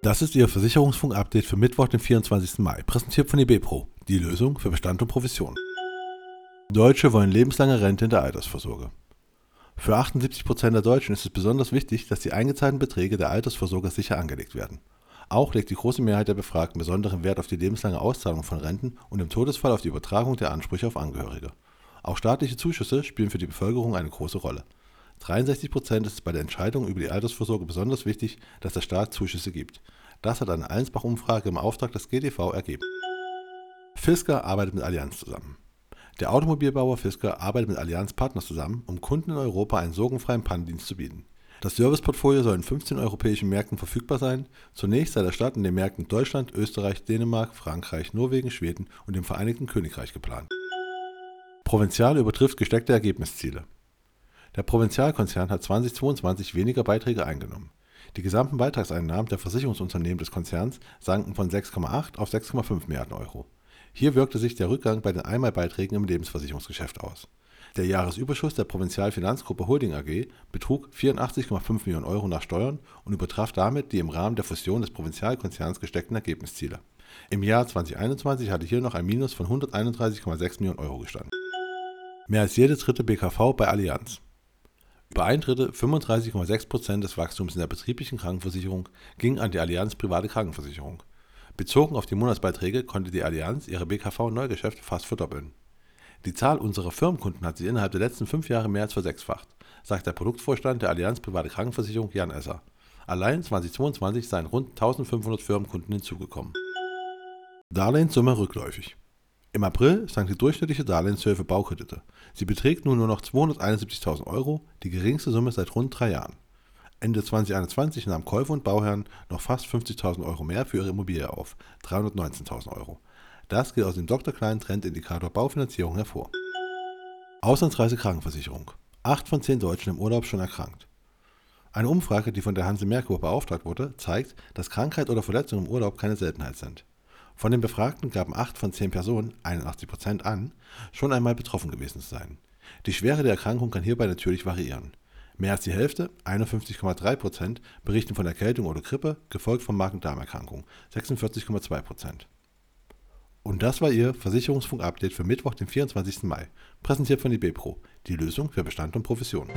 Das ist Ihr Versicherungsfunk-Update für Mittwoch, den 24. Mai, präsentiert von eBepro, die Lösung für Bestand und Provision. Deutsche wollen lebenslange Rente in der Altersvorsorge. Für 78% der Deutschen ist es besonders wichtig, dass die eingezahlten Beträge der Altersvorsorge sicher angelegt werden. Auch legt die große Mehrheit der Befragten besonderen Wert auf die lebenslange Auszahlung von Renten und im Todesfall auf die Übertragung der Ansprüche auf Angehörige. Auch staatliche Zuschüsse spielen für die Bevölkerung eine große Rolle. 63 Prozent ist bei der Entscheidung über die Altersvorsorge besonders wichtig, dass der Staat Zuschüsse gibt. Das hat eine Allensbach-Umfrage im Auftrag des GDV ergeben. Fisker arbeitet mit Allianz zusammen. Der Automobilbauer Fisker arbeitet mit Allianz Partners zusammen, um Kunden in Europa einen sorgenfreien Pannendienst zu bieten. Das Serviceportfolio soll in 15 europäischen Märkten verfügbar sein. Zunächst sei der Start in den Märkten Deutschland, Österreich, Dänemark, Frankreich, Norwegen, Schweden und dem Vereinigten Königreich geplant. Provinzial übertrifft gesteckte Ergebnisziele. Der Provinzialkonzern hat 2022 weniger Beiträge eingenommen. Die gesamten Beitragseinnahmen der Versicherungsunternehmen des Konzerns sanken von 6,8 auf 6,5 Milliarden Euro. Hier wirkte sich der Rückgang bei den Einmalbeiträgen im Lebensversicherungsgeschäft aus. Der Jahresüberschuss der Provinzialfinanzgruppe Holding AG betrug 84,5 Millionen Euro nach Steuern und übertraf damit die im Rahmen der Fusion des Provinzialkonzerns gesteckten Ergebnisziele. Im Jahr 2021 hatte hier noch ein Minus von 131,6 Millionen Euro gestanden. Mehr als jede dritte BKV bei Allianz. Über ein Drittel, 35,6 Prozent des Wachstums in der betrieblichen Krankenversicherung ging an die Allianz Private Krankenversicherung. Bezogen auf die Monatsbeiträge konnte die Allianz ihre BKV-Neugeschäft fast verdoppeln. Die Zahl unserer Firmenkunden hat sich innerhalb der letzten fünf Jahre mehr als versechsfacht, sagt der Produktvorstand der Allianz Private Krankenversicherung Jan Esser. Allein 2022 seien rund 1500 Firmenkunden hinzugekommen. Darlehenssumme rückläufig. Im April sank die durchschnittliche Darlehenshöhe für Baukredite. Sie beträgt nun nur noch 271.000 Euro, die geringste Summe seit rund drei Jahren. Ende 2021 nahmen Käufer und Bauherren noch fast 50.000 Euro mehr für ihre Immobilie auf, 319.000 Euro. Das geht aus dem Dr. Klein Trendindikator Baufinanzierung hervor. Auslandsreise Krankenversicherung. Acht von zehn Deutschen im Urlaub schon erkrankt. Eine Umfrage, die von der Hanse Merkur beauftragt wurde, zeigt, dass Krankheit oder Verletzung im Urlaub keine Seltenheit sind. Von den Befragten gaben 8 von 10 Personen, 81% an, schon einmal betroffen gewesen zu sein. Die Schwere der Erkrankung kann hierbei natürlich variieren. Mehr als die Hälfte, 51,3% berichten von Erkältung oder Grippe, gefolgt von Magen-Darm-Erkrankung, 46,2% Und das war Ihr Versicherungsfunk-Update für Mittwoch, den 24. Mai, präsentiert von die Bepro, die Lösung für Bestand und Profession.